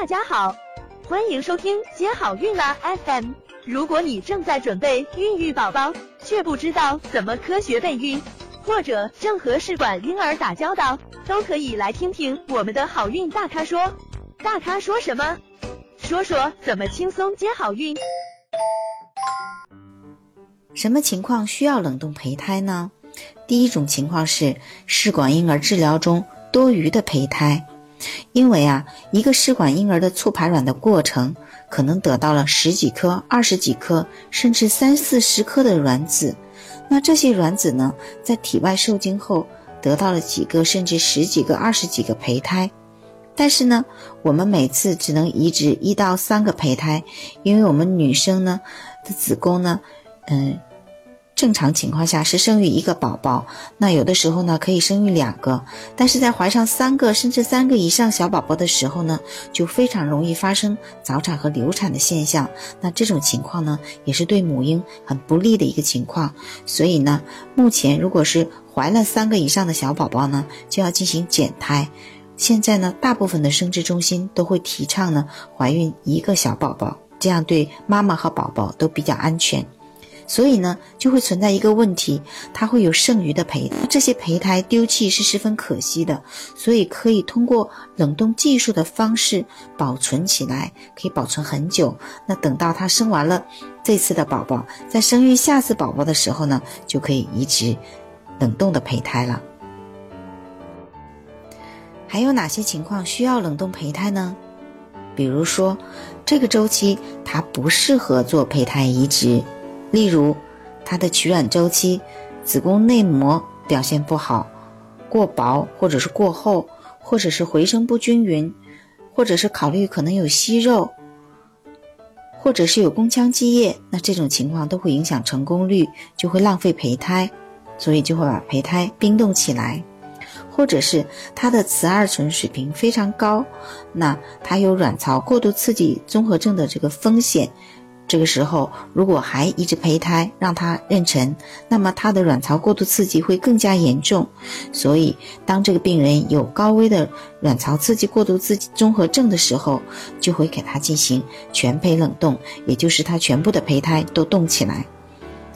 大家好，欢迎收听接好运啦 FM。如果你正在准备孕育宝宝，却不知道怎么科学备孕，或者正和试管婴儿打交道，都可以来听听我们的好运大咖说。大咖说什么？说说怎么轻松接好运。什么情况需要冷冻胚胎呢？第一种情况是试管婴儿治疗中多余的胚胎。因为啊，一个试管婴儿的促排卵的过程，可能得到了十几颗、二十几颗，甚至三四十颗的卵子。那这些卵子呢，在体外受精后，得到了几个，甚至十几个、二十几个胚胎。但是呢，我们每次只能移植一到三个胚胎，因为我们女生呢的子宫呢，嗯。正常情况下是生育一个宝宝，那有的时候呢可以生育两个，但是在怀上三个甚至三个以上小宝宝的时候呢，就非常容易发生早产和流产的现象。那这种情况呢，也是对母婴很不利的一个情况。所以呢，目前如果是怀了三个以上的小宝宝呢，就要进行减胎。现在呢，大部分的生殖中心都会提倡呢，怀孕一个小宝宝，这样对妈妈和宝宝都比较安全。所以呢，就会存在一个问题，它会有剩余的胚，这些胚胎丢弃是十分可惜的，所以可以通过冷冻技术的方式保存起来，可以保存很久。那等到她生完了这次的宝宝，在生育下次宝宝的时候呢，就可以移植冷冻的胚胎了。还有哪些情况需要冷冻胚胎呢？比如说，这个周期它不适合做胚胎移植。例如，它的取卵周期，子宫内膜表现不好，过薄或者是过厚，或者是回声不均匀，或者是考虑可能有息肉，或者是有宫腔积液，那这种情况都会影响成功率，就会浪费胚胎，所以就会把胚胎冰冻起来，或者是它的雌二醇水平非常高，那它有卵巢过度刺激综合症的这个风险。这个时候，如果还移植胚胎让它妊娠，那么它的卵巢过度刺激会更加严重。所以，当这个病人有高危的卵巢刺激过度刺激综合症的时候，就会给他进行全胚冷冻，也就是他全部的胚胎都冻起来。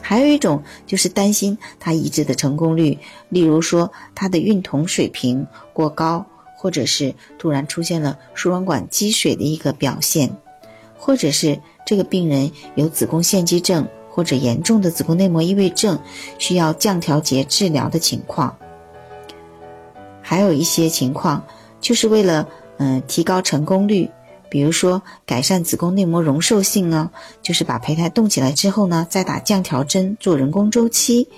还有一种就是担心他移植的成功率，例如说他的孕酮水平过高，或者是突然出现了输卵管积水的一个表现，或者是。这个病人有子宫腺肌症或者严重的子宫内膜异位症，需要降调节治疗的情况。还有一些情况，就是为了嗯提高成功率，比如说改善子宫内膜容受性呢，就是把胚胎冻起来之后呢，再打降调针做人工周期。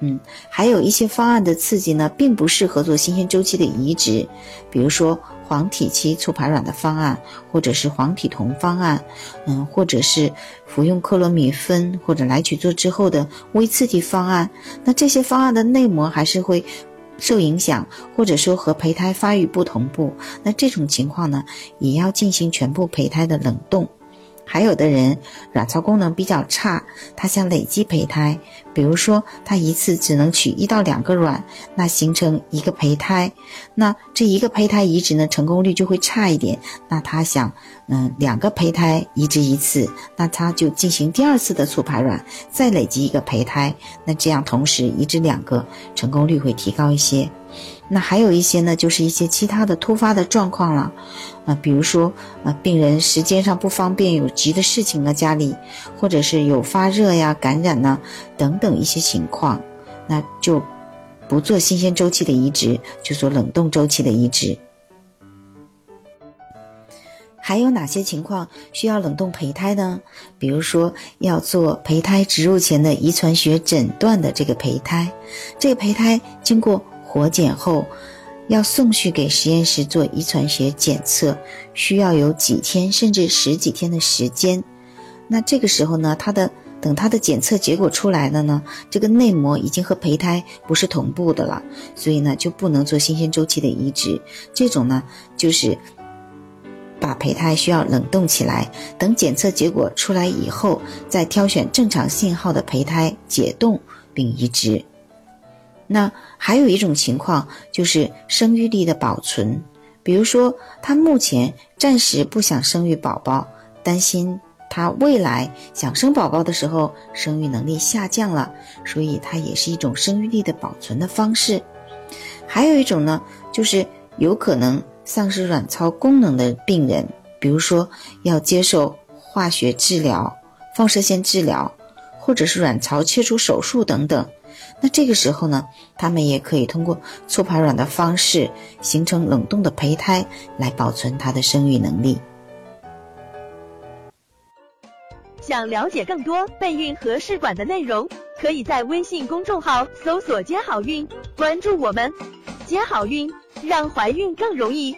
嗯，还有一些方案的刺激呢，并不适合做新鲜周期的移植，比如说黄体期促排卵的方案，或者是黄体酮方案，嗯，或者是服用克罗米芬或者来曲唑之后的微刺激方案。那这些方案的内膜还是会受影响，或者说和胚胎发育不同步。那这种情况呢，也要进行全部胚胎的冷冻。还有的人卵巢功能比较差，他想累积胚胎，比如说他一次只能取一到两个卵，那形成一个胚胎，那这一个胚胎移植呢成功率就会差一点。那他想，嗯，两个胚胎移植一次，那他就进行第二次的促排卵，再累积一个胚胎，那这样同时移植两个，成功率会提高一些。那还有一些呢，就是一些其他的突发的状况了，啊，比如说，啊，病人时间上不方便，有急的事情啊，家里，或者是有发热呀、感染呐等等一些情况，那就不做新鲜周期的移植，就做冷冻周期的移植。还有哪些情况需要冷冻胚胎呢？比如说要做胚胎植入前的遗传学诊断的这个胚胎，这个胚胎经过。活检后，要送去给实验室做遗传学检测，需要有几天甚至十几天的时间。那这个时候呢，它的等它的检测结果出来了呢，这个内膜已经和胚胎不是同步的了，所以呢就不能做新鲜周期的移植。这种呢就是把胚胎需要冷冻起来，等检测结果出来以后，再挑选正常信号的胚胎解冻并移植。那还有一种情况就是生育力的保存，比如说，她目前暂时不想生育宝宝，担心她未来想生宝宝的时候生育能力下降了，所以它也是一种生育力的保存的方式。还有一种呢，就是有可能丧失卵巢功能的病人，比如说要接受化学治疗、放射线治疗，或者是卵巢切除手术等等。那这个时候呢，他们也可以通过促排卵的方式形成冷冻的胚胎，来保存它的生育能力。想了解更多备孕和试管的内容，可以在微信公众号搜索“接好运”，关注我们，接好运，让怀孕更容易。